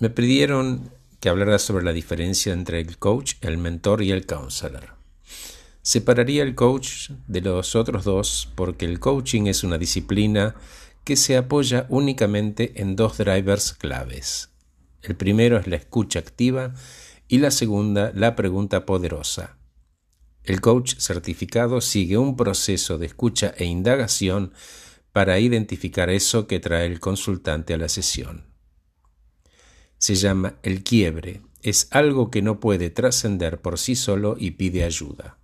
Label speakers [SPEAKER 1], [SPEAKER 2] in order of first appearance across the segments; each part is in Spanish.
[SPEAKER 1] Me pidieron que hablara sobre la diferencia entre el coach, el mentor y el counselor. Separaría el coach de los otros dos porque el coaching es una disciplina que se apoya únicamente en dos drivers claves. El primero es la escucha activa y la segunda la pregunta poderosa. El coach certificado sigue un proceso de escucha e indagación para identificar eso que trae el consultante a la sesión. Se llama el quiebre, es algo que no puede trascender por sí solo y pide ayuda.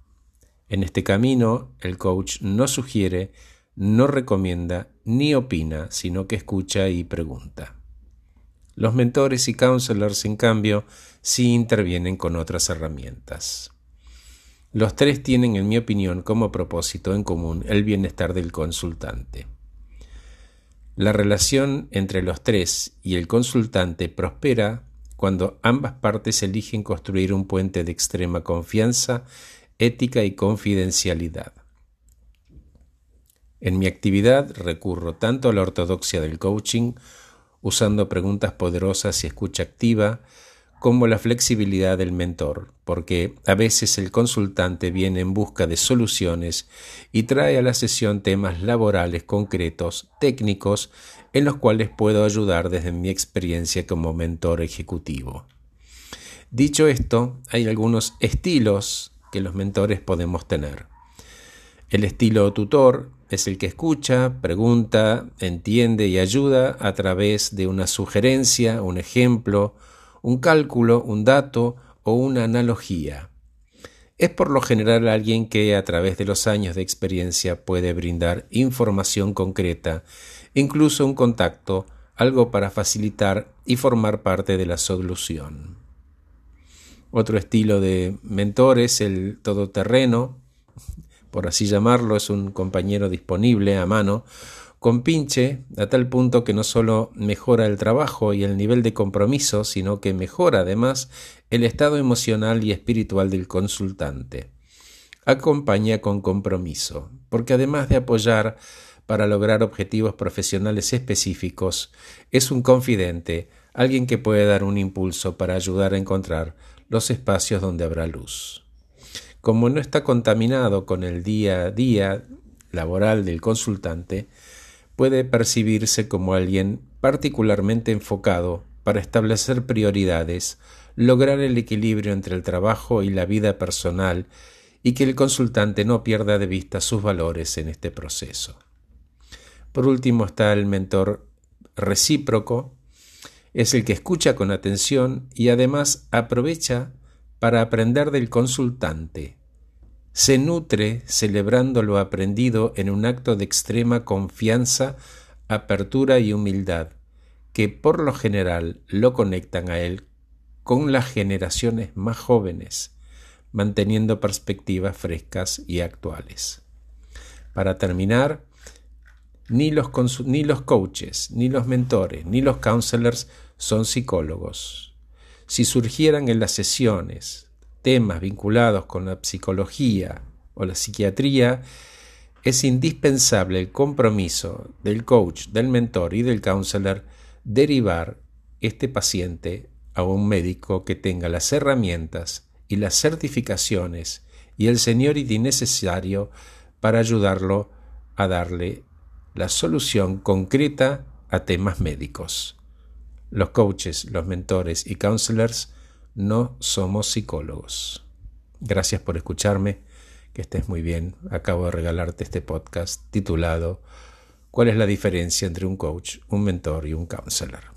[SPEAKER 1] En este camino, el coach no sugiere, no recomienda ni opina, sino que escucha y pregunta. Los mentores y counselors, en cambio, sí intervienen con otras herramientas. Los tres tienen, en mi opinión, como propósito en común el bienestar del consultante. La relación entre los tres y el consultante prospera cuando ambas partes eligen construir un puente de extrema confianza, ética y confidencialidad. En mi actividad recurro tanto a la ortodoxia del coaching, usando preguntas poderosas y escucha activa, como la flexibilidad del mentor, porque a veces el consultante viene en busca de soluciones y trae a la sesión temas laborales concretos, técnicos, en los cuales puedo ayudar desde mi experiencia como mentor ejecutivo. Dicho esto, hay algunos estilos que los mentores podemos tener. El estilo tutor es el que escucha, pregunta, entiende y ayuda a través de una sugerencia, un ejemplo, un cálculo, un dato o una analogía. Es por lo general alguien que a través de los años de experiencia puede brindar información concreta, incluso un contacto, algo para facilitar y formar parte de la solución. Otro estilo de mentor es el todoterreno, por así llamarlo, es un compañero disponible a mano, con pinche a tal punto que no solo mejora el trabajo y el nivel de compromiso, sino que mejora además el estado emocional y espiritual del consultante. Acompaña con compromiso, porque además de apoyar para lograr objetivos profesionales específicos, es un confidente, alguien que puede dar un impulso para ayudar a encontrar los espacios donde habrá luz. Como no está contaminado con el día a día laboral del consultante, puede percibirse como alguien particularmente enfocado para establecer prioridades, lograr el equilibrio entre el trabajo y la vida personal y que el consultante no pierda de vista sus valores en este proceso. Por último está el mentor recíproco, es el que escucha con atención y además aprovecha para aprender del consultante, se nutre celebrando lo aprendido en un acto de extrema confianza, apertura y humildad, que por lo general lo conectan a él con las generaciones más jóvenes, manteniendo perspectivas frescas y actuales. Para terminar, ni los, ni los coaches, ni los mentores, ni los counselors son psicólogos. Si surgieran en las sesiones temas vinculados con la psicología o la psiquiatría, es indispensable el compromiso del coach, del mentor y del counselor derivar este paciente a un médico que tenga las herramientas y las certificaciones y el seniority necesario para ayudarlo a darle la solución concreta a temas médicos. Los coaches, los mentores y counselors no somos psicólogos. Gracias por escucharme, que estés muy bien. Acabo de regalarte este podcast titulado ¿Cuál es la diferencia entre un coach, un mentor y un counselor?